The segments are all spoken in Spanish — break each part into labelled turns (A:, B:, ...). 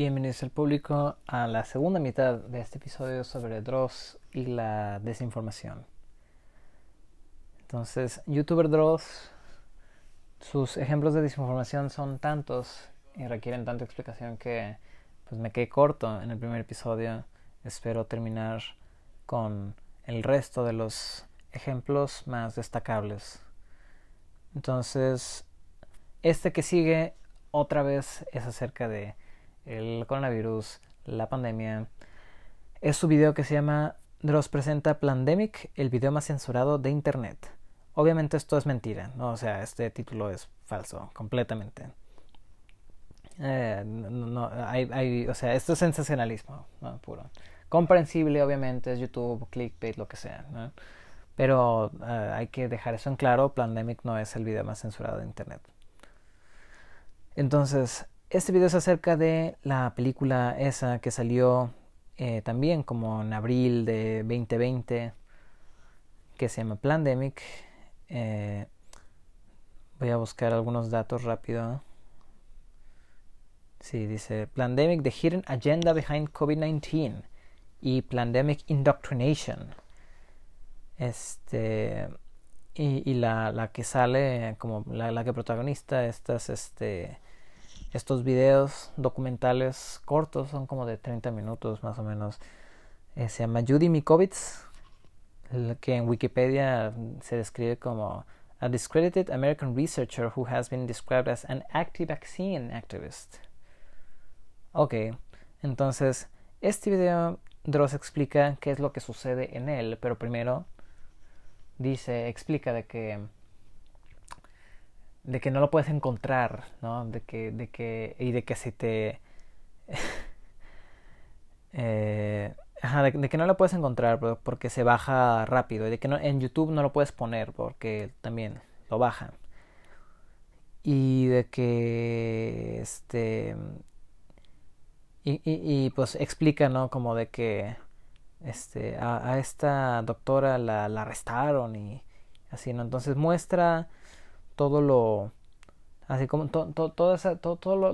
A: Bienvenidos al público a la segunda mitad de este episodio sobre Dross y la desinformación. Entonces, youtuber Dross, sus ejemplos de desinformación son tantos y requieren tanta explicación que pues me quedé corto en el primer episodio. Espero terminar con el resto de los ejemplos más destacables. Entonces, este que sigue otra vez es acerca de el coronavirus, la pandemia. Es su video que se llama Dross presenta Plandemic, el video más censurado de internet. Obviamente esto es mentira, ¿no? O sea, este título es falso, completamente. Eh, no, hay, o sea, esto es sensacionalismo, puro. Comprensible, obviamente, es YouTube, clickbait, lo que sea. Pero eh, hay que dejar eso en claro, Plandemic no es el video más censurado de internet. Entonces, este video es acerca de la película esa que salió eh, también como en abril de 2020, que se llama Plandemic. Eh, voy a buscar algunos datos rápido. Sí, dice Plandemic, The Hidden Agenda Behind COVID-19 y Plandemic Indoctrination. Este, y, la, la, que sale como la, la que protagonista estas, este, estos videos documentales cortos, son como de 30 minutos más o menos. Eh, se llama Judy Mikovits, que en Wikipedia se describe como a discredited American researcher who has been described as an anti-vaccine activist. Ok, entonces este video Dross explica qué es lo que sucede en él, pero primero dice, explica de que de que no lo puedes encontrar, ¿no? De que, de que, y de que si te... eh, ajá, de, que no lo puedes encontrar porque se baja rápido y de que no, en YouTube no lo puedes poner porque también lo bajan. Y de que, este... Y, y, pues explica, ¿no? Como de que este, a, a esta doctora la, la arrestaron y así, ¿no? Entonces muestra todo lo así como todas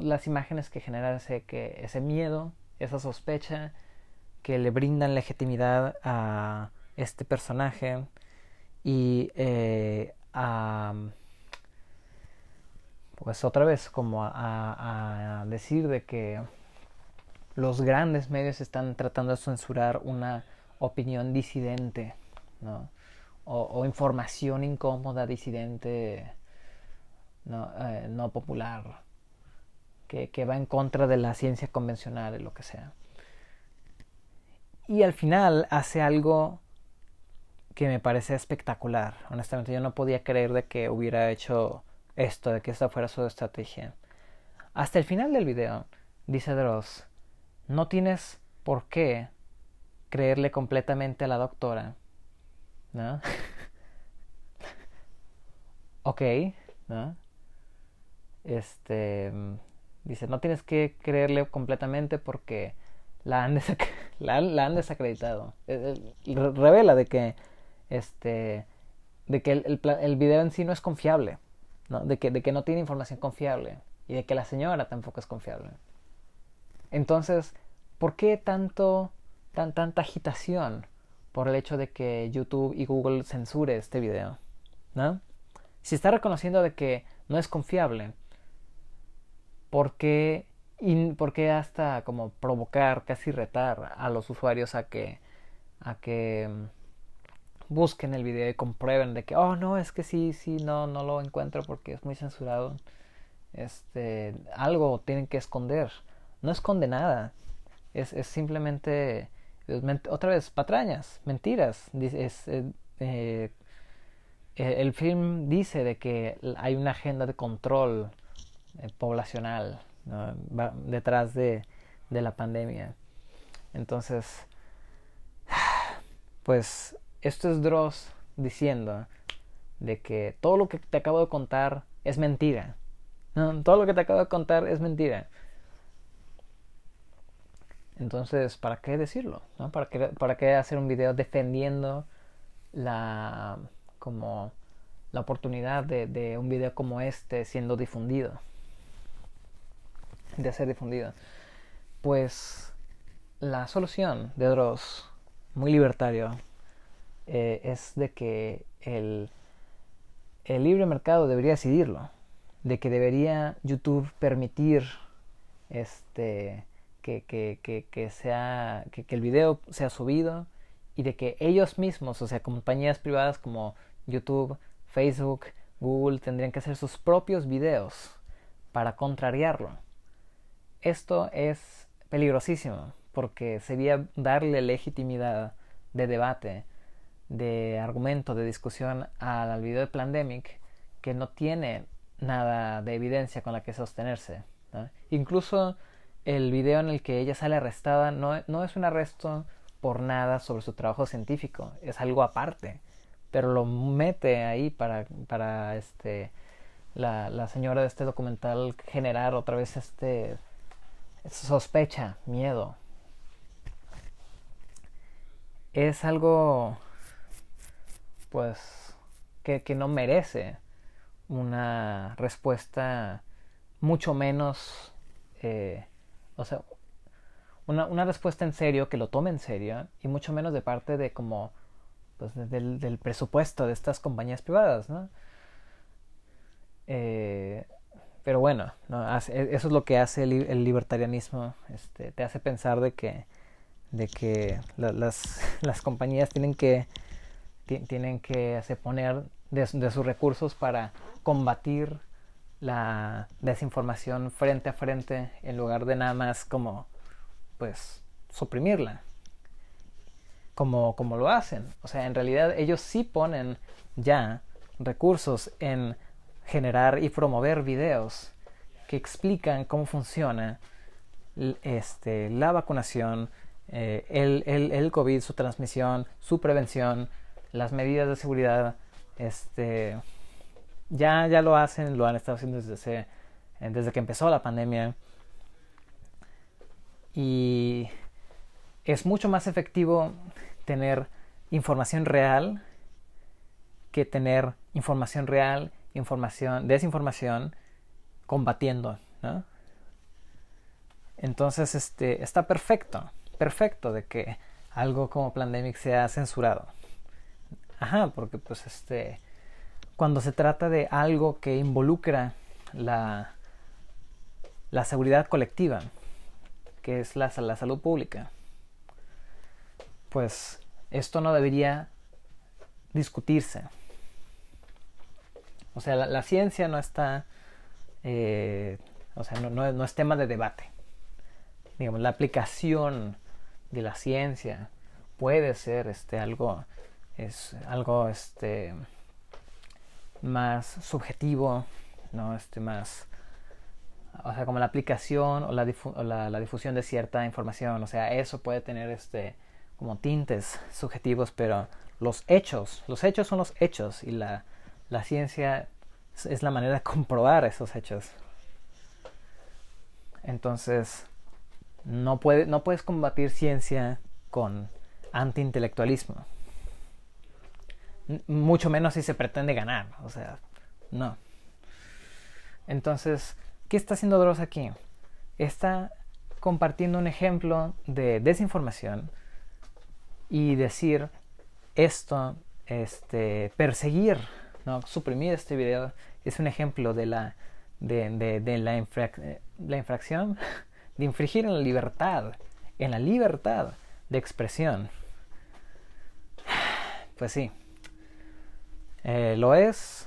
A: las imágenes que generan ese, que, ese miedo, esa sospecha que le brindan legitimidad a este personaje y eh, a pues otra vez como a, decir de que los grandes medios están tratando de censurar una opinión disidente ¿no? o información incómoda disidente no, eh, no popular, que, que, va en contra de la ciencia convencional y lo que sea. Y al final hace algo que me parece espectacular. Honestamente, yo no podía creer de que hubiera hecho esto, de que esta fuera su estrategia. Hasta el final del video, dice Dross, no tienes por qué creerle completamente a la doctora. ¿No? ok, ¿no? Este dice no tienes que creerle completamente porque la han, desacreditado eh, eh, revela de que este de que el, video en sí no es confiable. De, que, no tiene información confiable y de que la señora tampoco es confiable entonces ¿por qué tanto tan, tanta agitación por el hecho de que YouTube y Google censure este video ¿no? si está reconociendo de que no es confiable ¿por qué, hasta como provocar, casi retar a los usuarios a que, a que mm, busquen el video y comprueben de que, oh no, es que sí, sí, no, no lo encuentro porque es muy censurado. Este, algo tienen que esconder. No esconde nada. Es, es simplemente, otra vez, patrañas, mentiras. Es, eh, eh, el film dice de que hay una agenda de control eh, poblacional detrás de, la pandemia. Entonces, pues esto es Dross diciendo de que todo lo que te acabo de contar es mentira. Todo lo que te acabo de contar es mentira. Entonces, ¿para qué decirlo? ¿Para, qué, ¿Para qué hacer un video defendiendo la como la oportunidad de un video como este siendo difundido? De ser difundido. pues la solución de Dross, muy libertario, eh, es de que el, el libre mercado debería decidirlo, de que debería YouTube permitir este que, que, que, que sea que el video sea subido y de que ellos mismos, o sea, compañías privadas como YouTube, Facebook, Google, tendrían que hacer sus propios videos para contrariarlo. Esto es peligrosísimo porque sería darle legitimidad de debate, de argumento, de discusión al video de Plandemic que no tiene nada de evidencia con la que sostenerse. Incluso el video en el que ella sale arrestada no, no es un arresto por nada sobre su trabajo científico, es algo aparte, pero lo mete ahí para, para este, la, la señora de este documental generar otra vez este sospecha, miedo. Es algo pues que, que no merece una respuesta mucho menos eh, o sea una, una, respuesta en serio que lo tome en serio y mucho menos de parte de como pues del, del presupuesto de estas compañías privadas ¿no? Eh, pero bueno ¿no? E, eso es lo que hace el, libertarianismo este, te hace pensar de que de que las, las compañías tienen que tienen que se poner de, de, sus recursos para combatir la desinformación frente a frente en lugar de nada más como pues suprimirla como, como lo hacen o sea en realidad ellos sí ponen ya recursos en generar y promover videos que explican cómo funciona este, la vacunación eh, el, el, el COVID, su transmisión, su prevención, las medidas de seguridad, este, ya, ya lo hacen, lo han estado haciendo desde, desde que empezó la pandemia. Y es mucho más efectivo tener información real que tener información real, información, desinformación, combatiendo, ¿no? Entonces, este, está perfecto, perfecto de que algo como Pandemic sea censurado. Ajá, porque pues este, cuando se trata de algo que involucra la, la seguridad colectiva, que es la, la salud pública, pues esto no debería discutirse. O sea, la, ciencia no está, eh, o sea, no, no, no, es tema de debate. Digamos, la aplicación de la ciencia puede ser este, algo es algo este más subjetivo, ¿no? Este más o sea, como la aplicación o la, la, difusión de cierta información, o sea, eso puede tener este como tintes subjetivos, pero los hechos, los hechos son los hechos y la, la ciencia es la manera de comprobar esos hechos. Entonces, no, puede, no puedes combatir ciencia con antiintelectualismo mucho menos si se pretende ganar, o sea, no. Entonces, ¿qué está haciendo Dross aquí? Está compartiendo un ejemplo de desinformación y decir esto, este, perseguir, ¿no? suprimir este video es un ejemplo de la, de, de, la, infra, la infracción, de infringir en la libertad, en la libertad de expresión. Pues sí, eh, lo es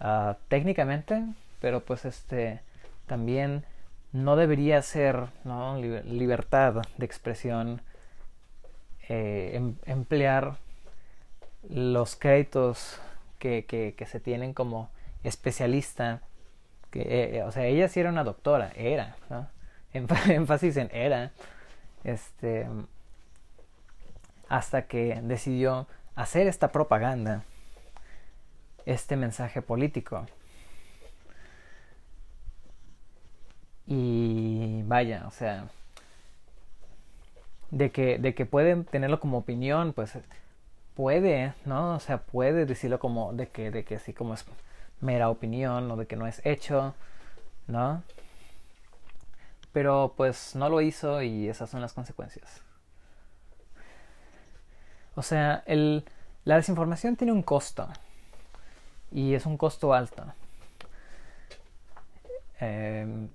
A: uh, técnicamente, pero pues este también no debería ser ¿no? libertad de expresión eh, em emplear los créditos que, se tienen como especialista que eh, o sea ella sí era una doctora era énfasis en era este hasta que decidió hacer esta propaganda este mensaje político. Y vaya, o sea, de que, de que pueden tenerlo como opinión, pues puede, ¿no? O sea, puede decirlo como de que, de que sí como es mera opinión o de que no es hecho, ¿no? Pero pues no lo hizo y esas son las consecuencias. O sea, el, la desinformación tiene un costo. Y es un costo alto. Em,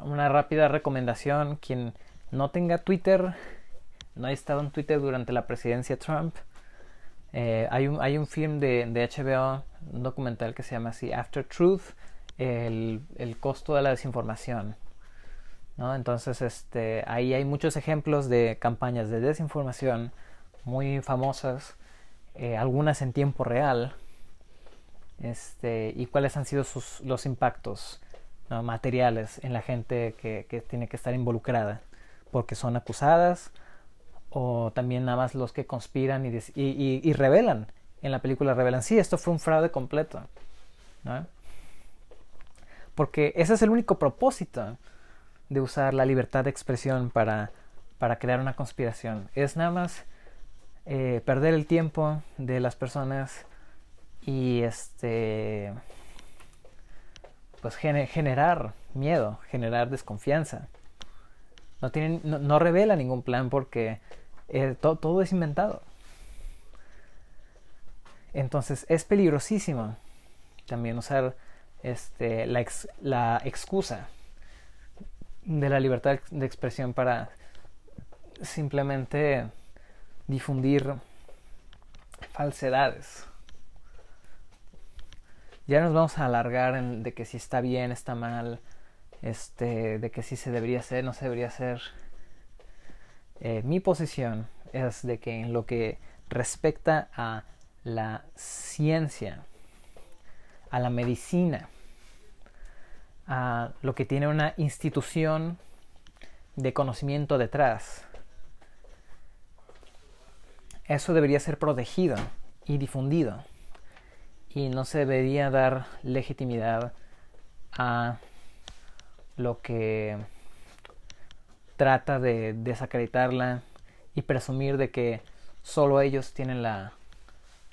A: una rápida recomendación. Quien no tenga Twitter, no haya estado en Twitter durante la presidencia Trump, eh, hay, un, hay un film de, de, HBO, un documental que se llama así, After Truth, el, el costo de la desinformación. ¿no? Entonces, este, ahí hay muchos ejemplos de campañas de desinformación muy famosas, eh, algunas en tiempo real, este, y cuáles han sido sus, los impactos materiales en la gente que, que, tiene que estar involucrada, porque son acusadas, o también nada más los que conspiran y, revelan, en la película revelan, sí, esto fue un fraude completo, porque ese es el único propósito de usar la libertad de expresión para, crear una conspiración, es nada más eh, perder el tiempo de las personas y este pues generar miedo, generar desconfianza. No, revela ningún plan porque eh, todo es inventado. Entonces es peligrosísimo también usar este, la, excusa de la libertad de expresión para simplemente difundir falsedades. Ya nos vamos a alargar de que si está bien, está mal, este, de que si se debería hacer, no se debería hacer. Eh, mi posición es de que en lo que respecta a la ciencia, a la medicina, a lo que tiene una institución de conocimiento detrás, eso debería ser protegido y difundido. Y no se debería dar legitimidad a lo que trata de desacreditarla y presumir de que solo ellos tienen la,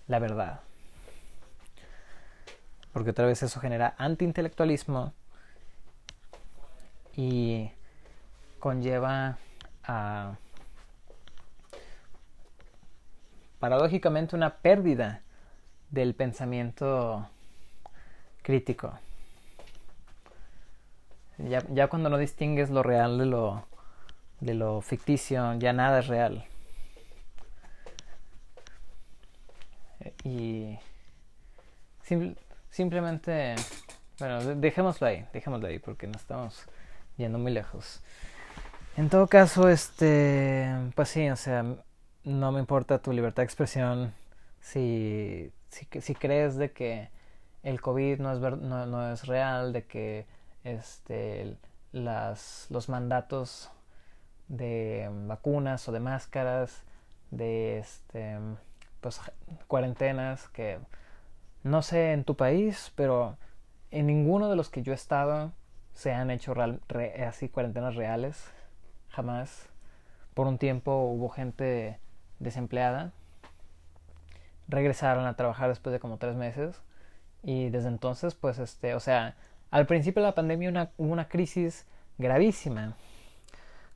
A: la verdad. Porque otra vez eso genera antiintelectualismo y conlleva a paradójicamente una pérdida del pensamiento crítico. Ya, ya, cuando no distingues lo real de lo, de lo ficticio, ya nada es real. Y simplemente, bueno, dejémoslo ahí, dejémoslo ahí porque no estamos yendo muy lejos. En todo caso, este, pues sí, o sea, no me importa tu libertad de expresión si, si, crees de que el COVID no es, no, no es real, de que este, las, los mandatos de vacunas o de máscaras, de este, pues, cuarentenas, que no sé en tu país, pero en ninguno de los que yo he estado se han hecho así cuarentenas reales, jamás. Por un tiempo hubo gente desempleada. Regresaron a trabajar después de como tres meses. Y desde entonces, pues, este, o sea, al principio de la pandemia hubo una crisis gravísima,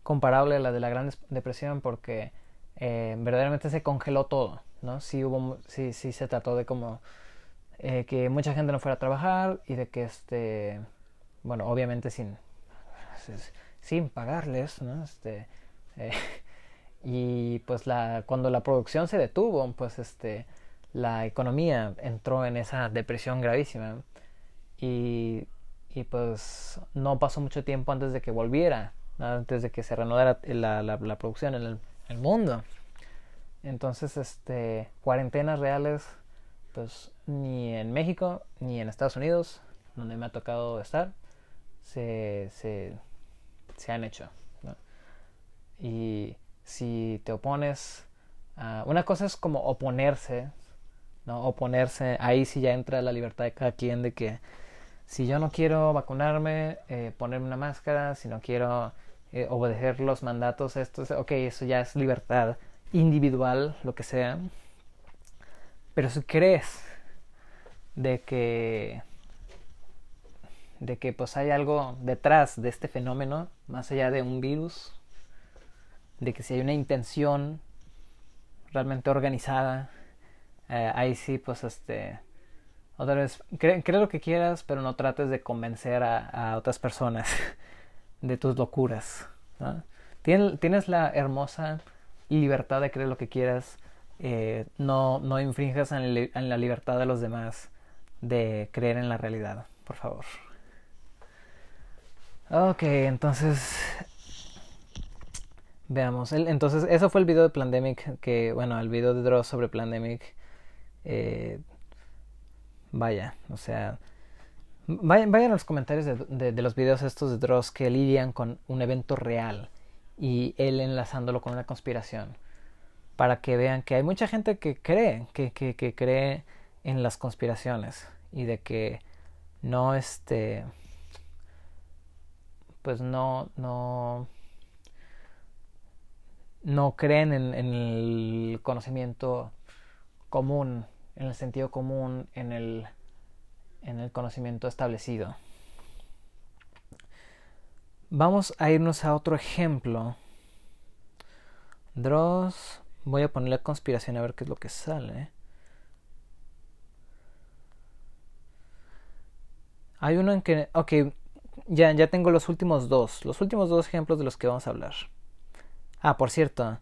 A: comparable a la de la Gran Depresión, porque eh, verdaderamente se congeló todo, ¿no? Sí, hubo, sí, sí se trató de como eh, que mucha gente no fuera a trabajar y de que, este, bueno, obviamente sin, sin pagarles, ¿no? Este, eh, y pues la, cuando la producción se detuvo, pues este, la economía entró en esa depresión gravísima y, y pues no pasó mucho tiempo antes de que volviera, antes de que se reanudara la, la, producción en el, mundo. Entonces, este, cuarentenas reales, pues ni en México ni en Estados Unidos, donde me ha tocado estar, se, se, se han hecho. Y si te opones. Una cosa es como oponerse, ¿no? Oponerse, ahí sí ya entra la libertad de cada quien de que si yo no quiero vacunarme, eh, ponerme una máscara, si no quiero eh, obedecer los mandatos, esto es, ok, eso ya es libertad individual, lo que sea. Pero si crees de que de que pues hay algo detrás de este fenómeno, más allá de un virus, de que si hay una intención realmente organizada, eh, ahí sí pues este otra vez, cree, lo que quieras, pero no trates de convencer a, otras personas de tus locuras. Tienes, la hermosa libertad de creer lo que quieras. Eh, no, no infringas en, la libertad de los demás de creer en la realidad, por favor. Ok, entonces veamos. entonces, eso fue el video de Plandemic, que, bueno, el video de Dross sobre Plandemic. Eh, Vaya, o sea, vayan, a los comentarios de, de, los videos estos de Dross que lidian con un evento real y él enlazándolo con una conspiración. Para que vean que hay mucha gente que cree, que, que, cree en las conspiraciones y de que no este pues no no no creen en, en el conocimiento común en el sentido común, en el, en el conocimiento establecido. Vamos a irnos a otro ejemplo. Dross. Voy a ponerle conspiración a ver qué es lo que sale. Hay uno en que. Ok, ya, ya tengo los últimos dos. Los últimos dos ejemplos de los que vamos a hablar. Ah, por cierto.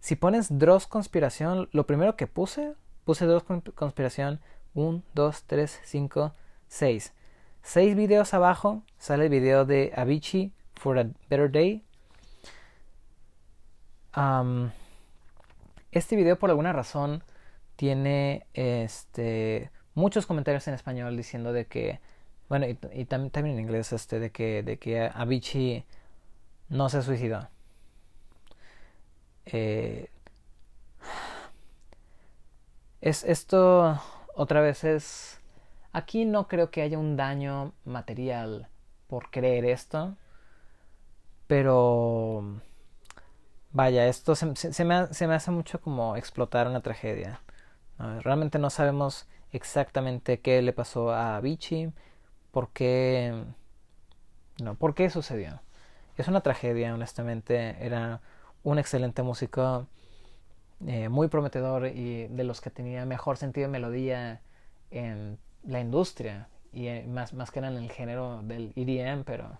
A: Si pones Dross conspiración, lo primero que puse Puse dos conspiración. 1, 2, 3, 5, 6. Seis videos abajo sale el video de Avicii for a Better Day. este video por alguna razón tiene este muchos comentarios en español diciendo de que bueno y, también en inglés este de que de que Avicii no se suicidó eh, es esto otra vez es aquí no creo que haya un daño material por creer esto pero vaya esto se, me, hace mucho como explotar una tragedia realmente no sabemos exactamente qué le pasó a Vichy por qué no por qué sucedió. Es una tragedia honestamente era un excelente músico eh, muy prometedor y de los que tenía mejor sentido de melodía en la industria y eh, más, más que era en el género del EDM, pero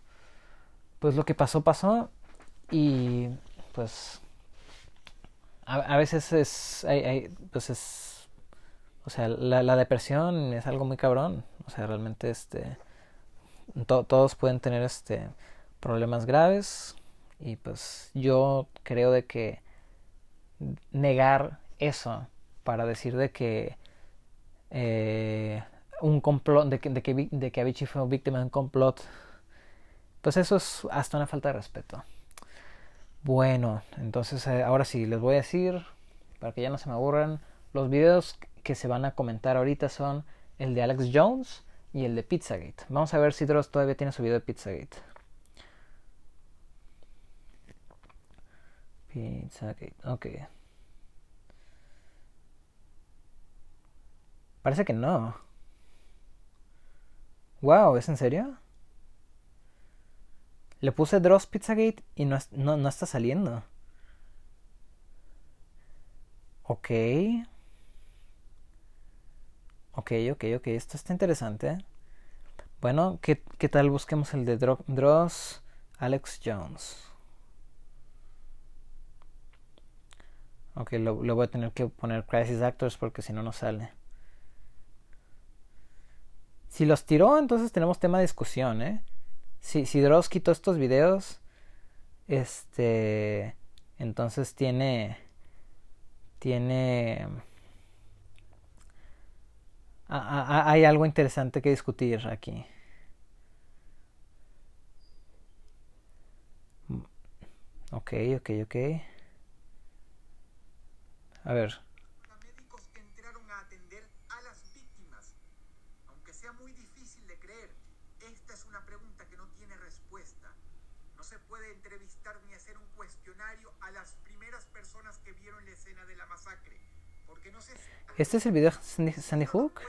A: pues lo que pasó pasó y pues a, veces es, hay, pues es, o sea, la, la, depresión es algo muy cabrón, o sea, realmente este, todos pueden tener este problemas graves y pues yo creo de que negar eso para decir de que eh, un complot, de que, de, que, de que Avicii fue víctima de un complot, pues eso es hasta una falta de respeto. Bueno, entonces eh, ahora sí, les voy a decir, para que ya no se me aburran, los videos que se van a comentar ahorita son el de Alex Jones y el de Pizzagate. Vamos a ver si Dross todavía tiene su video de Pizzagate. Pizzagate, ok. Parece que no. Wow, ¿es en serio? Le puse Dross Pizzagate y no, no, no está saliendo. Ok. Ok, ok, ok. Esto está interesante. Bueno, ¿qué, qué tal busquemos el de Dross Alex Jones? Ok, lo, voy a tener que poner Crisis Actors porque si no, no sale. Si los tiró, entonces tenemos tema de discusión, ¿eh? Si, si Dross quitó estos videos, este. Entonces tiene. Tiene. hay algo interesante que discutir aquí. Ok, ok, ok. A ver.
B: médicos que entraron a atender a las víctimas. Aunque sea muy difícil de creer, esta es una pregunta que no tiene respuesta. No se puede entrevistar ni hacer un cuestionario a las primeras personas que vieron la escena de la masacre. Porque no se...
A: ¿Este es el video de Sandy Hook?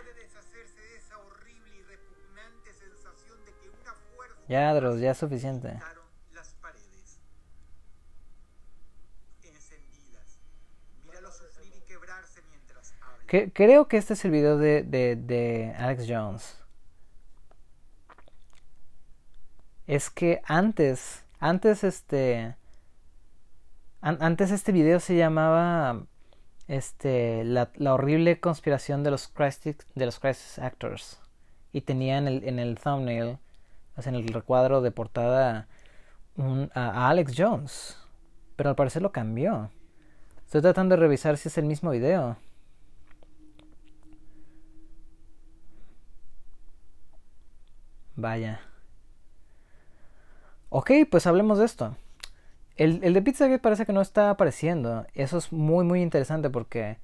A: Ya, Dross, ya es suficiente. Creo que este es el video de, de, de Alex Jones. Es que antes, antes este, an- antes este video se llamaba, este, la, horrible conspiración de los crisis, de los crisis actors y tenía en el, en el thumbnail, en el recuadro de portada un- a Alex Jones, pero al parecer lo cambió. Estoy tratando de revisar si es el mismo video. Vaya. Ok, pues hablemos de esto. El, el de Pizzagate parece que no está apareciendo. Eso es muy, muy interesante porque.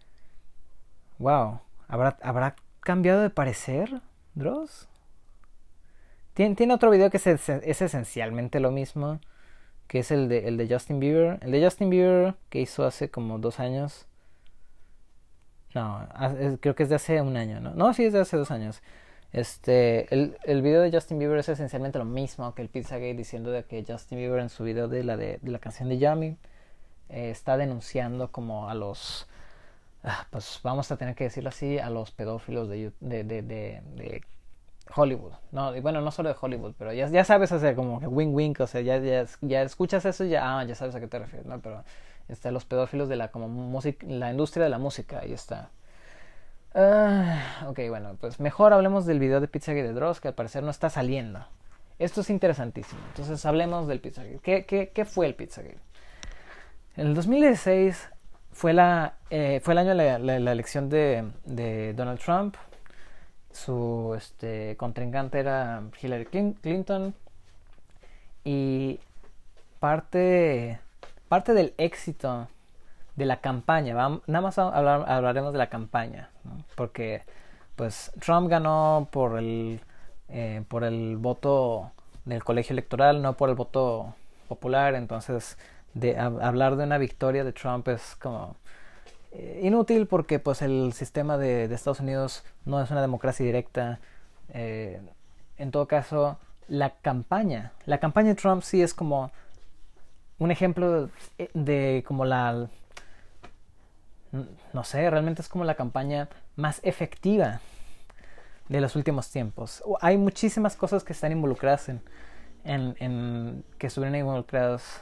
A: Wow. ¿Habrá, ¿habrá cambiado de parecer, Dross? Tiene, otro video que es esencialmente lo mismo. Que es el de, el de Justin Bieber. El de Justin Bieber que hizo hace como dos años. No, creo que es de hace un año, ¿no? No, sí, es de hace dos años. Este, el, el video de Justin Bieber es esencialmente lo mismo que el Pizzagate diciendo de que Justin Bieber en su video de la, de, la canción de Yummy eh, está denunciando como a los, ah, pues vamos a tener que decirlo así, a los pedófilos de, de Hollywood. No, y bueno, no solo de Hollywood, pero ya, ya sabes, sea, como que wink, o sea, ya, ya, ya escuchas eso y ya, ah, ya sabes a qué te refieres, ¿no? Pero está los pedófilos de la como música, la industria de la música, ahí está. Ah, ok, bueno, pues mejor hablemos del video de Pizzagate de Dross, que al parecer no está saliendo. Esto es interesantísimo. Entonces hablemos del Pizzagate. ¿Qué, qué, qué fue el Pizzagate? En el 2016 fue, la, eh, fue el año de la, la- la elección de, de Donald Trump. Su este, contrincante era Hillary Clin- Clinton. Y parte, parte del éxito de la campaña, vam- nada más hablar- hablaremos de la campaña, porque pues Trump ganó por el, eh, por el voto del colegio electoral, no por el voto popular, entonces de, hab- hablar de una victoria de Trump es como inútil porque pues el sistema de, Estados Unidos no es una democracia directa. eh, en todo caso, la campaña, la campaña de Trump sí es como un ejemplo de, de como la no sé, realmente es como la campaña más efectiva de los últimos tiempos. Hay muchísimas cosas que están involucradas en, en, en que estuvieron involucradas.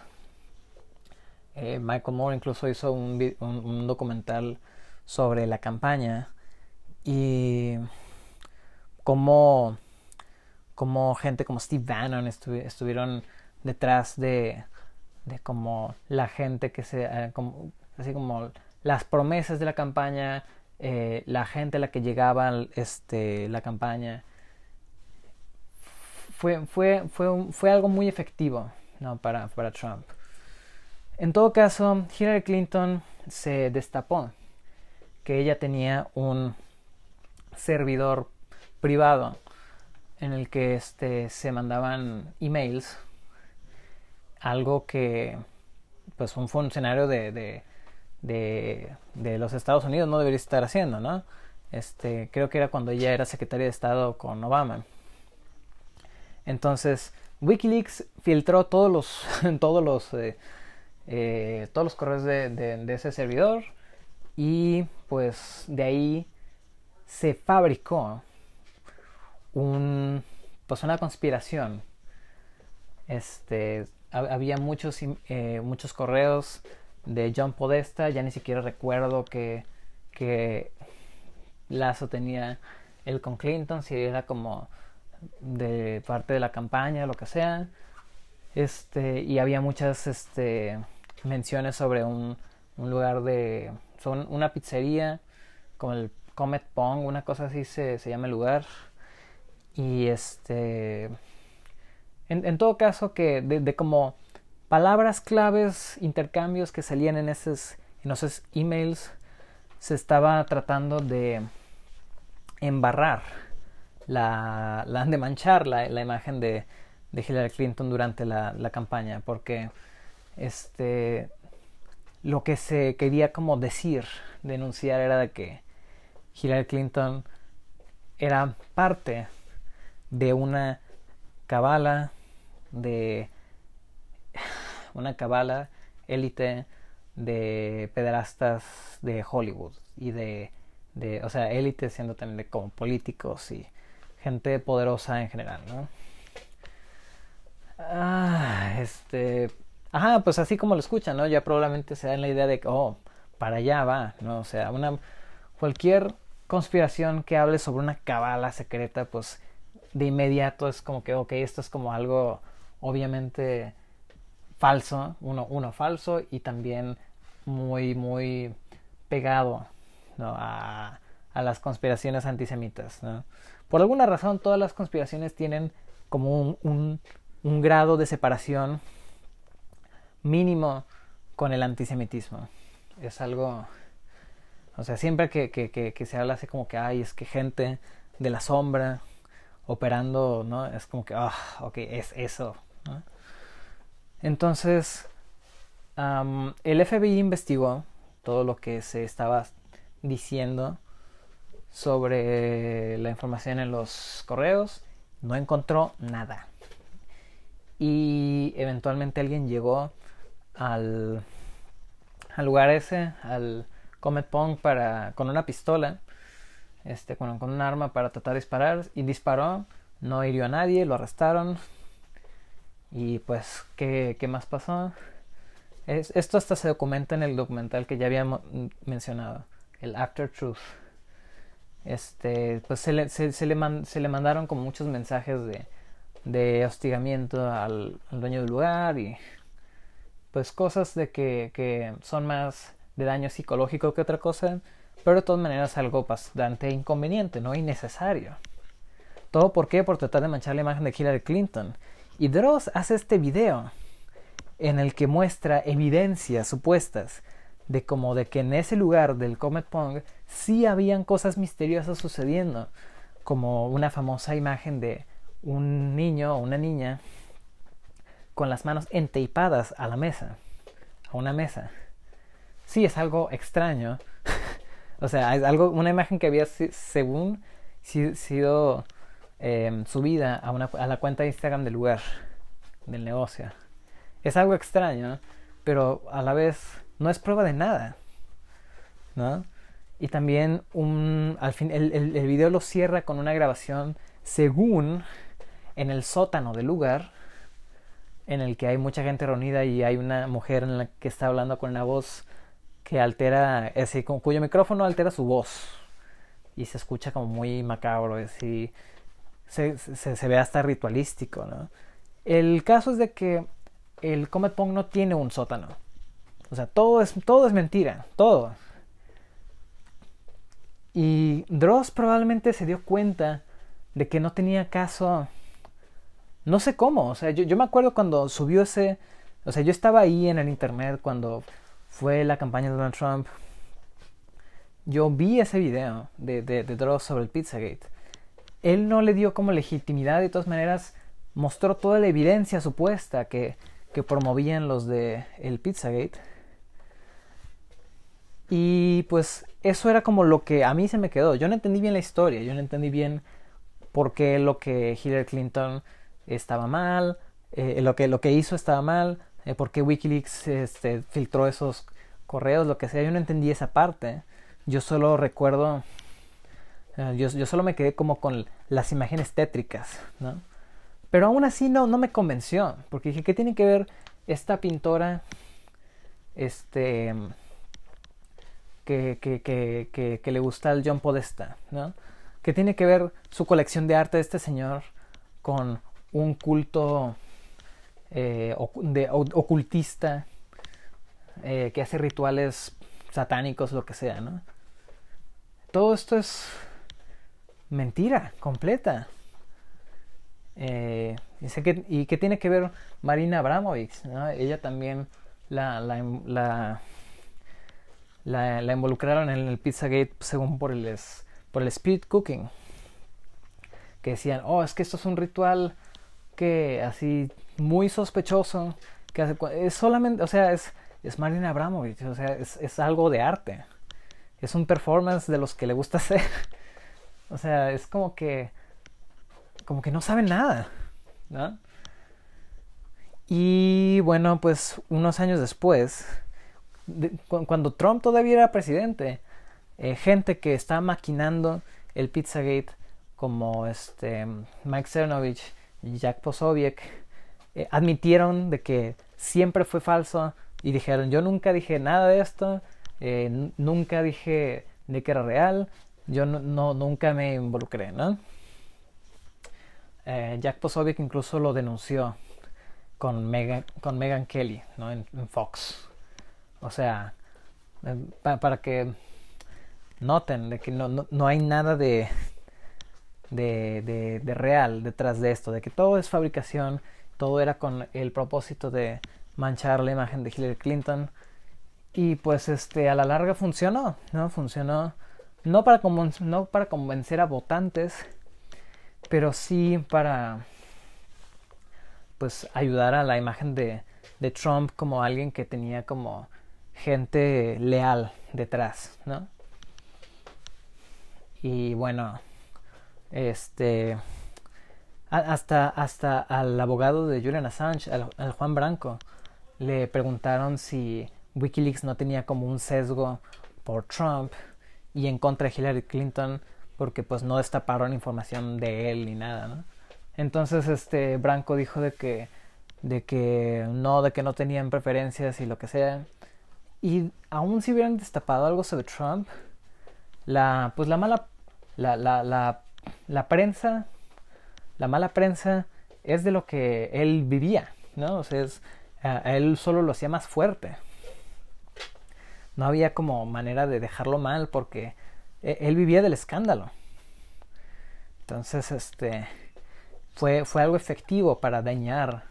A: Eh, Michael Moore incluso hizo un, documental sobre la campaña y cómo, cómo gente como Steve Bannon estu- estuvieron detrás de, como la gente que se eh, como, así como las promesas de la campaña eh, la gente a la que llegaba este la campaña. Fue fue fue fue algo muy efectivo no para para Trump en todo caso Hillary Clinton se destapó que ella tenía un servidor privado en el que este se mandaban emails algo que pues un funcionario de, de, de, los Estados Unidos no debería estar haciendo, ¿no? Este, creo que era cuando ella era secretaria de Estado con Obama. Entonces, WikiLeaks filtró todos los, todos los, eh, eh, todos los correos de, ese servidor y pues de ahí se fabricó un, pues una conspiración. Este, ha- había muchos, eh, muchos correos de John Podesta, ya ni siquiera recuerdo que, que lazo tenía él con Clinton, si era como de parte de la campaña, lo que sea. Este, y había muchas este, menciones sobre un, un lugar de. sobre una pizzería, como el Comet Pong, una cosa así se, llama el lugar. Y este. En, todo caso, que de, de como palabras claves, intercambios que salían en esos, en esos emails, se estaba tratando de embarrar, la, la de manchar la, la imagen de, de Hillary Clinton durante la, la campaña, porque este lo que se quería como decir, denunciar era de que Hillary Clinton era parte de una cabala de una cabala élite de pederastas de Hollywood y de, de o sea, élite siendo también como políticos y gente poderosa en general, ¿no? Ah, este, ajá, pues así como lo escuchan, ¿no? Ya probablemente se dan la idea de que, oh, para allá va, ¿no? O sea, una, cualquier conspiración que hable sobre una cabala secreta, pues de inmediato es como que, ok, esto es como algo obviamente falso, uno, uno falso y también muy, muy pegado ¿no? a, a, las conspiraciones antisemitas. ¿no? Por alguna razón todas las conspiraciones tienen como un, un, un grado de separación mínimo con el antisemitismo. Es algo, o sea, siempre que, que, se habla así como que, ay, es que gente de la sombra operando, ¿no? Es como que, ah, oh, ok, es eso. Entonces, um, el FBI investigó todo lo que se estaba diciendo sobre la información en los correos, no encontró nada. Y eventualmente alguien llegó al, al lugar ese, al Comet Pong, para, con una pistola, este, con, un arma para tratar de disparar, y disparó, no hirió a nadie, lo arrestaron, y pues, ¿qué, qué más pasó? Es, esto hasta se documenta en el documental que ya habíamos mencionado, el After Truth. Este, pues se le, se le, man, se le mandaron como muchos mensajes de, de hostigamiento al, dueño del lugar y pues cosas de que, que son más de daño psicológico que otra cosa, pero de todas maneras algo bastante inconveniente, no innecesario. ¿Todo por qué? Por tratar de manchar la imagen de Hillary Clinton y Dross hace este video en el que muestra evidencias supuestas de como de que en ese lugar del Comet Pong sí habían cosas misteriosas sucediendo, como una famosa imagen de un niño o una niña con las manos enteipadas a la mesa, a una mesa. Sí, es algo extraño. o sea, es algo, una imagen que había según sido eh, subida a, una, a la cuenta de Instagram del lugar, del negocio. Es algo extraño, pero a la vez no es prueba de nada. ¿no? Y también un, al fin, el, el video lo cierra con una grabación según en el sótano del lugar en el que hay mucha gente reunida y hay una mujer en la que está hablando con una voz que altera, es decir, con cuyo micrófono altera su voz y se escucha como muy macabro, es decir, se, ve hasta ritualístico, ¿no? El caso es de que el Comet Pong no tiene un sótano. O sea, todo es, todo es mentira, todo. Y Dross probablemente se dio cuenta de que no tenía caso. No sé cómo, o sea, yo, yo me acuerdo cuando subió ese. O sea, yo estaba ahí en el internet cuando fue la campaña de Donald Trump. Yo vi ese video de, de, de Dross sobre el Pizzagate él no le dio como legitimidad, de todas maneras mostró toda la evidencia supuesta que, que promovían los de el Pizzagate. Y pues eso era como lo que a mí se me quedó. Yo no entendí bien la historia, yo no entendí bien por qué lo que Hillary Clinton estaba mal, eh, lo, que, lo que hizo estaba mal, eh, por qué Wikileaks este, filtró esos correos, lo que sea. Yo no entendí esa parte. Yo solo recuerdo Ah, yo, yo, solo me quedé como con las imágenes tétricas, ¿no? Pero aún así no, no me convenció, porque dije, ¿qué tiene que ver esta pintora este, que, que, que, que le gusta al John Podesta, ¿no? ¿Qué tiene que ver su colección de arte de este señor con un culto eh, de, ocultista eh, que hace rituales satánicos, lo que sea, ¿no? Todo esto es mentira completa. Eh, dice que, ¿Y qué tiene que ver Marina Abramovich? ¿no? Ella también la, la, la, la, la involucraron en el Pizzagate según por el, por el Spirit Cooking. Que decían, oh, es que esto es un ritual que así muy sospechoso. Que hace, es solamente, o sea, es, es Marina Abramovich, o sea, es, es algo de arte. Es un performance de los que le gusta hacer. O sea, es como que. como que no saben nada. Y bueno, pues unos años después, de- cu- cuando Trump todavía era presidente, eh, gente que estaba maquinando el Pizzagate, como este Mike Cernovich Jack Posobiec, eh, admitieron de que siempre fue falso y dijeron, yo nunca dije nada de esto, eh, nunca dije de que era real, yo no, nunca me involucré, ¿no? Eh, Jack Posobiec incluso lo denunció con Megan, con Megan Kelly, ¿no? En, Fox. O sea, pa- para que noten de que no, no, no hay nada de, de, de, de real detrás de esto, de que todo es fabricación, todo era con el propósito de manchar la imagen de Hillary Clinton y pues este a la larga funcionó, ¿no? Funcionó no para, no para convencer a votantes, pero sí para pues ayudar a la imagen de, de Trump como alguien que tenía como gente leal detrás, ¿no? Y bueno, este hasta hasta al abogado de Julian Assange, al, al Juan Branco, le preguntaron si WikiLeaks no tenía como un sesgo por Trump y en contra de Hillary Clinton porque pues no destaparon información de él ni nada, ¿no? Entonces este Branco dijo de que de que no, de que no tenían preferencias y lo que sea. Y aún si hubieran destapado algo sobre Trump, la pues la mala la, la, la, la prensa la mala prensa es de lo que él vivía, ¿no? O sea, él solo lo hacía más fuerte. No había como manera de dejarlo mal porque e- él vivía del escándalo. Entonces, este fue, fue algo efectivo para dañar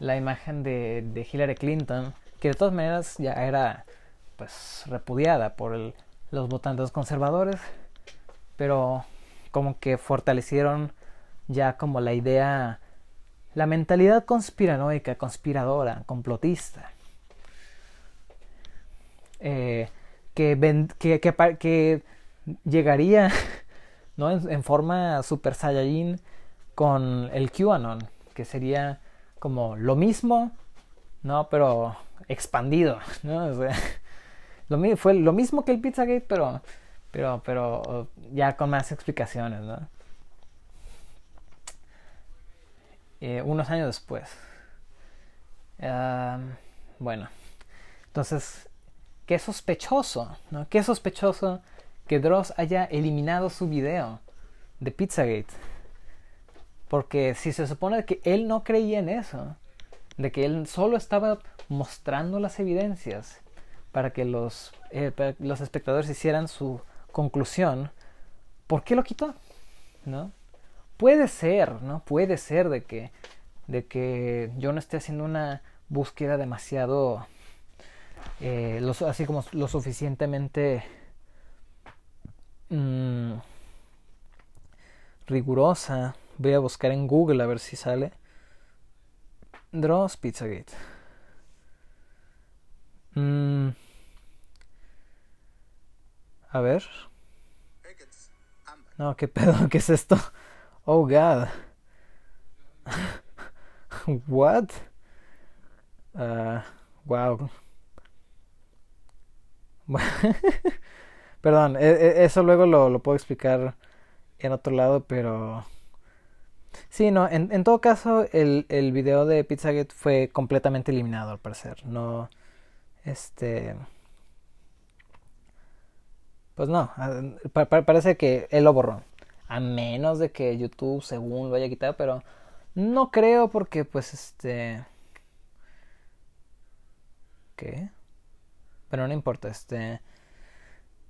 A: la imagen de, Hillary Clinton, que de todas maneras ya era pues repudiada por los votantes conservadores, pero como que fortalecieron ya como la idea, la mentalidad conspiranoica, conspiradora, complotista, eh, que, que, que, llegaría ¿no? en, forma super saiyajin con el QAnon, que sería como lo mismo, ¿no? Pero expandido, ¿no? Fue lo mismo que el Pizzagate, pero, pero, pero ya con más explicaciones, ¿no? Eh, unos años después. Bueno, entonces, qué sospechoso, ¿no? Qué sospechoso que Dross haya eliminado su video de Pizzagate. Porque si se supone que él no creía en eso, de que él solo estaba mostrando las evidencias para que los, eh, para que los espectadores hicieran su conclusión, ¿por qué lo quitó? ¿No? Puede ser, ¿no? Puede ser de que, de que yo no esté haciendo una búsqueda demasiado, eh, así como lo suficientemente mm, rigurosa. Voy a buscar en Google a ver si sale. Dross Pizzagate. Mm, a ver. No, qué pedo, ¿qué es esto? Oh god. What? Ah, wow. Perdón, e- e- eso luego lo, lo puedo explicar en otro lado, pero... Sí, no, en, en todo caso, el, el video de Pizzagate fue completamente eliminado, al parecer. No, este... Pues no, ah, pa- pa- parece que él lo borró. A menos de que YouTube, según lo haya quitado, pero no creo porque, pues, este... ¿Qué? Pero no importa, este...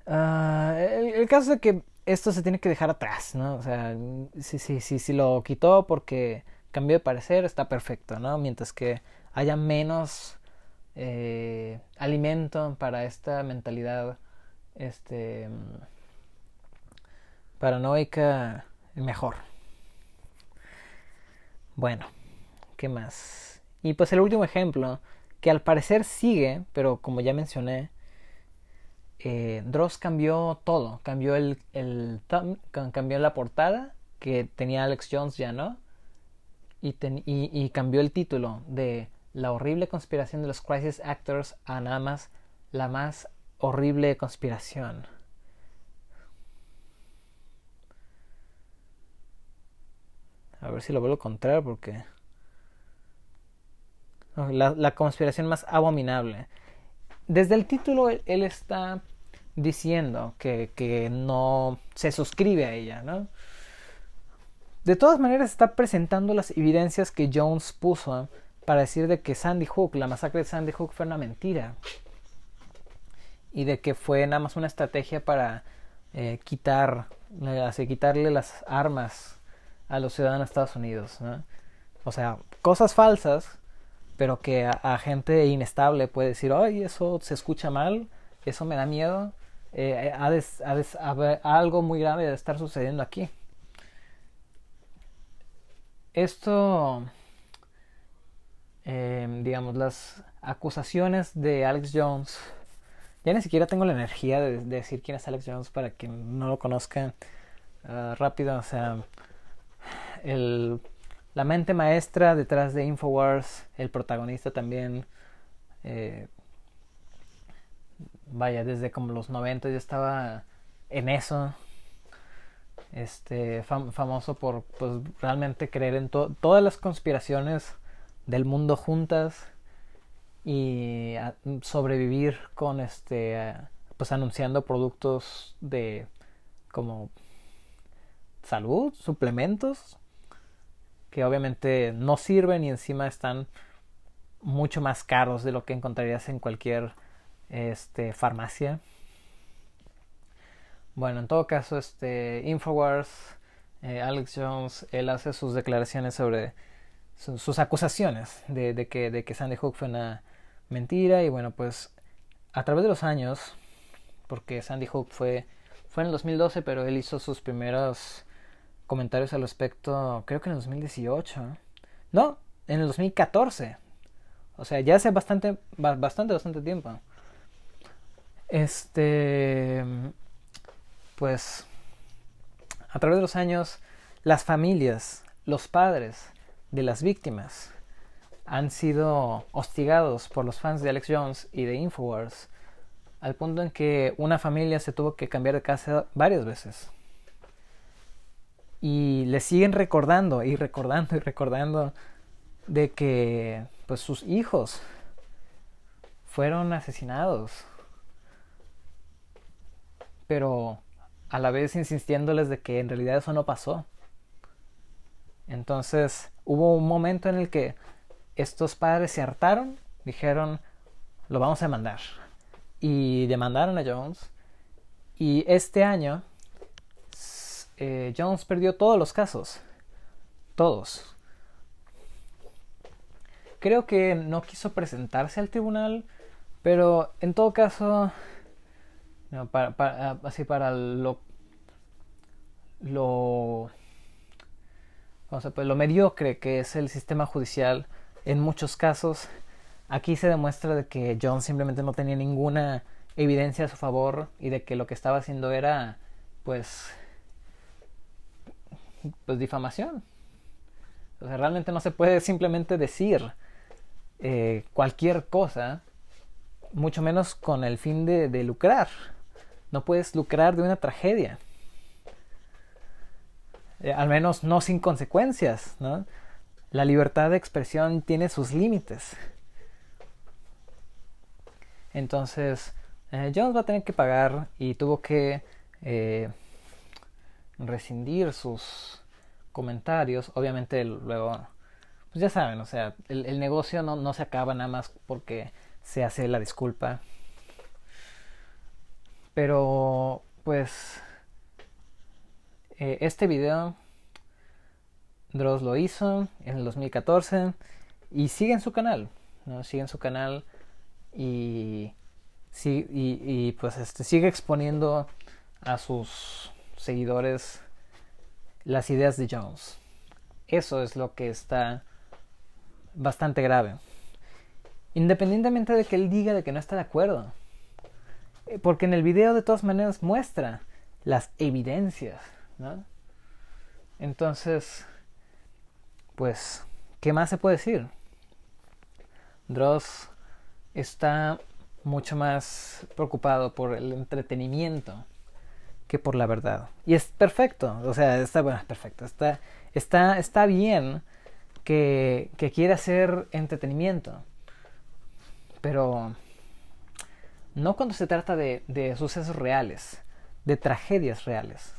A: ah, el, el caso es que esto se tiene que dejar atrás, ¿no? O sea, si, si, si, si lo quitó porque cambió de parecer, está perfecto, ¿no? Mientras que haya menos eh, alimento para esta mentalidad, este... paranoica, mejor. Bueno, ¿qué más? Y pues el último ejemplo, que al parecer sigue, pero como ya mencioné, eh, Dross cambió todo. Cambió el, el cambió la portada, que tenía Alex Jones, ya no. Y, y, y cambió el título de la horrible conspiración de los Crisis Actors a nada más la más horrible conspiración. A ver si lo vuelvo a encontrar porque... La, conspiración más abominable. Desde el título él, él está diciendo que, que, no se suscribe a ella, ¿no? De todas maneras está presentando las evidencias que Jones puso para decir de que Sandy Hook, la masacre de Sandy Hook fue una mentira y de que fue nada más una estrategia para eh, quitar, eh, quitarle las armas a los ciudadanos de Estados Unidos. O sea, cosas falsas, pero que a, gente inestable puede decir, ay, eso se escucha mal, eso me da miedo, eh, ha, de, algo muy grave de estar sucediendo aquí. Esto, eh, digamos, las acusaciones de Alex Jones, ya ni siquiera tengo la energía de, de decir quién es Alex Jones para quien no lo conozca uh, rápido, o sea, el, la mente maestra detrás de Infowars, el protagonista también, eh, vaya, desde como los 90 ya estaba en eso, este fam famoso por pues realmente creer en to todas las conspiraciones del mundo juntas y sobrevivir con este pues anunciando productos de como salud, suplementos que obviamente no sirven y encima están mucho más caros de lo que encontrarías en cualquier este farmacia. Bueno, en todo caso, este Infowars, eh, Alex Jones, él hace sus declaraciones sobre su, sus acusaciones de, que, de que Sandy Hook fue una mentira y bueno, pues a través de los años, porque Sandy Hook fue, fue en el 2012, pero él hizo sus primeros comentarios al respecto, creo que en el 2018, no, en el 2014, o sea, ya hace bastante, bastante, bastante tiempo. Este pues a través de los años las familias, los padres de las víctimas han sido hostigados por los fans de Alex Jones y de Infowars al punto en que una familia se tuvo que cambiar de casa varias veces. Y le siguen recordando y recordando y recordando de que pues sus hijos fueron asesinados. Pero a la vez insistiéndoles de que en realidad eso no pasó. Entonces hubo un momento en el que estos padres se hartaron, dijeron, lo vamos a demandar. Y demandaron a Jones. Y este año eh, Jones perdió todos los casos. Todos. Creo que no quiso presentarse al tribunal, pero en todo caso no, para, así para lo lo lo mediocre que es el sistema judicial en muchos casos aquí se demuestra de que John simplemente no tenía ninguna evidencia a su favor y de que lo que estaba haciendo era pues pues difamación o sea realmente no se puede simplemente decir eh, cualquier cosa mucho menos con el fin de, lucrar no puedes lucrar de una tragedia. Eh, al menos no sin consecuencias, ¿no? La libertad de expresión tiene sus límites. Entonces, eh, Jones va a tener que pagar y tuvo que eh, rescindir sus comentarios. Obviamente luego, pues ya saben, o sea, el, negocio no, no se acaba nada más porque se hace la disculpa. Pero, pues, eh, este video, Dross lo hizo en el 2014 y sigue en su canal, ¿no? Sigue en su canal y, y, y pues este, sigue exponiendo a sus seguidores las ideas de Jones. Eso es lo que está bastante grave. Independientemente de que él diga de que no está de acuerdo. Eh, porque en el video de todas maneras muestra las evidencias, ¿no? Entonces, pues, ¿qué más se puede decir? Dross está mucho más preocupado por el entretenimiento que por la verdad. Y es perfecto, o sea, está bueno, perfecto, está, está, está bien que, que quiera hacer entretenimiento, pero no cuando se trata de, de sucesos reales, de tragedias reales.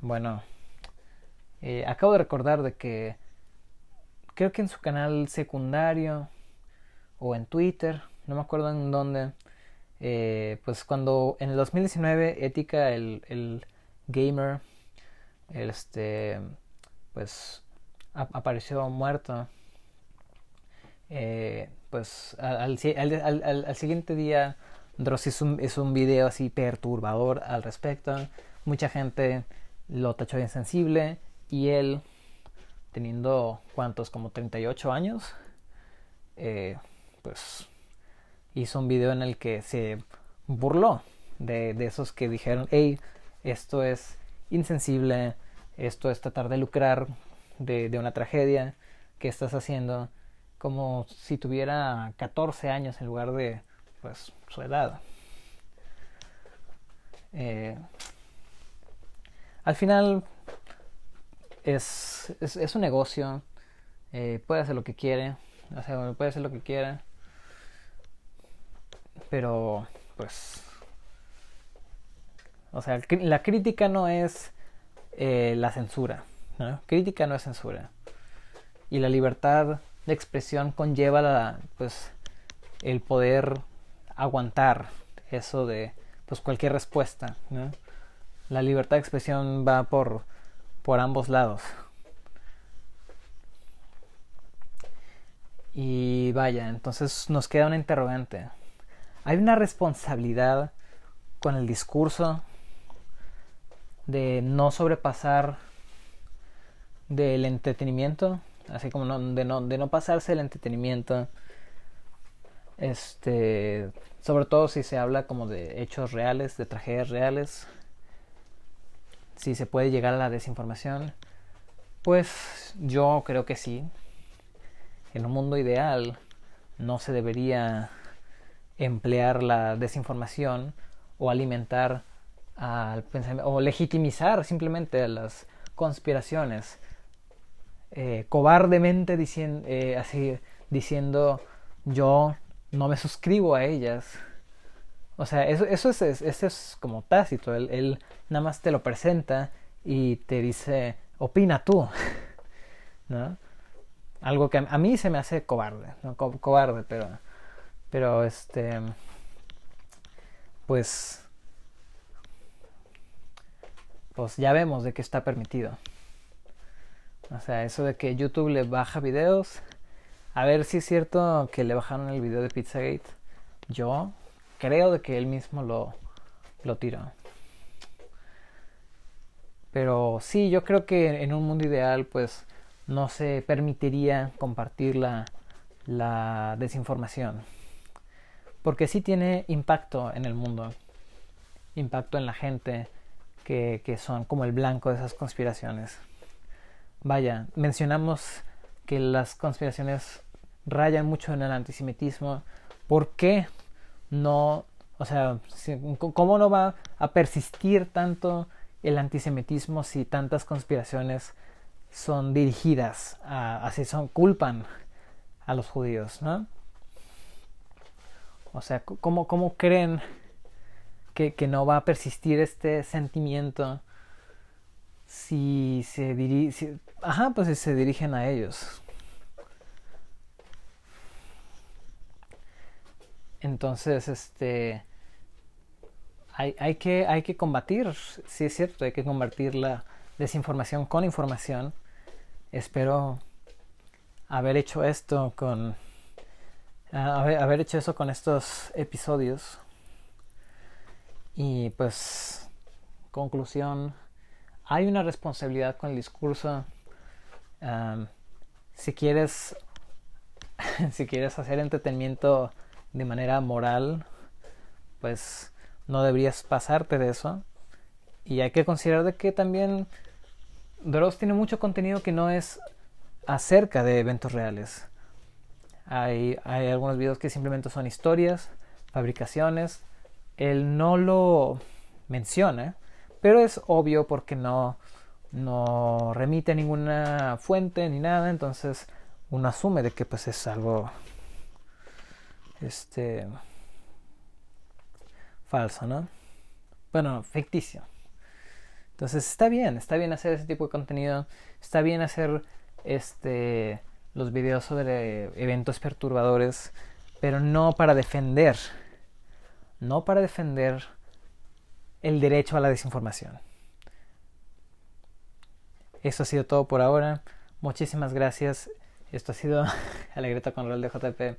A: Bueno, eh, acabo de recordar de que creo que en su canal secundario o en Twitter, no me acuerdo en dónde, eh, pues cuando en el 2019 Ética, el, el gamer, este, pues apareció muerto, eh, pues al, al, al, siguiente día Dross hizo un, hizo un video así perturbador al respecto, mucha gente lo tachó de insensible y él, teniendo cuántos, como 38 años, eh, pues hizo un video en el que se burló de, de esos que dijeron, hey, esto es insensible, esto es tratar de lucrar de, de, una tragedia que estás haciendo, como si tuviera 14 años en lugar de pues su edad. Eh, al final es, es, un negocio, eh, puede hacer lo que quiere, o sea, puede hacer lo que quiera, pero pues, o sea, la crítica no es eh, la censura, ¿no? Crítica no es censura. Y la libertad de expresión conlleva la, pues, el poder aguantar eso de pues cualquier respuesta, ¿no? La libertad de expresión va por por ambos lados. Y vaya, entonces nos queda una interrogante. ¿Hay una responsabilidad con el discurso de no sobrepasar del entretenimiento? Así como de, no, de no pasarse el entretenimiento. Este, sobre todo si se habla como de hechos reales, de tragedias reales si se puede llegar a la desinformación, pues yo creo que sí. En un mundo ideal no se debería emplear la desinformación o alimentar al pensamiento o legitimizar simplemente las conspiraciones eh, cobardemente diciendo eh, así diciendo yo no me suscribo a ellas o sea eso, eso es, eso es como tácito el nada más te lo presenta y te dice, opina tú, ¿no? Algo que a mí se me hace cobarde, ¿no? cobarde, pero, pero este, pues, pues ya vemos de que está permitido. O sea, eso de que YouTube le baja videos, a ver si es cierto que le bajaron el video de Pizzagate. Yo creo de que él mismo lo, lo tiró. Pero sí, yo creo que en un mundo ideal pues no se permitiría compartir la, la desinformación. Porque sí tiene impacto en el mundo, impacto en la gente que, que son como el blanco de esas conspiraciones. Vaya, mencionamos que las conspiraciones rayan mucho en el antisemitismo. ¿Por qué no, o sea, cómo no va a persistir tanto el antisemitismo si tantas conspiraciones son dirigidas a, así son culpan a los judíos, ¿no? O sea, ¿cómo, cómo creen que, que, no va a persistir este sentimiento si se dirige, ajá, pues si se dirigen a ellos? Entonces, este, hay, que, hay que combatir, sí es cierto, hay que combatir la desinformación con información. Espero haber hecho esto con haber, hecho eso con estos episodios. Y pues, conclusión, hay una responsabilidad con el discurso. si quieres, si quieres hacer entretenimiento de manera moral, pues no deberías pasarte de eso. Y hay que considerar de que también Dross tiene mucho contenido que no es acerca de eventos reales. Hay, hay algunos videos que simplemente son historias, fabricaciones. Él no lo menciona, pero es obvio porque no, no remite a ninguna fuente ni nada, entonces uno asume de que pues es algo este falso, ¿no? Bueno, ficticio. Entonces está bien, está bien hacer ese tipo de contenido, está bien hacer este los videos sobre eventos perturbadores, pero no para defender, no para defender el derecho a la desinformación. Eso ha sido todo por ahora. Muchísimas gracias. Esto ha sido Alegreta con Rol de JP.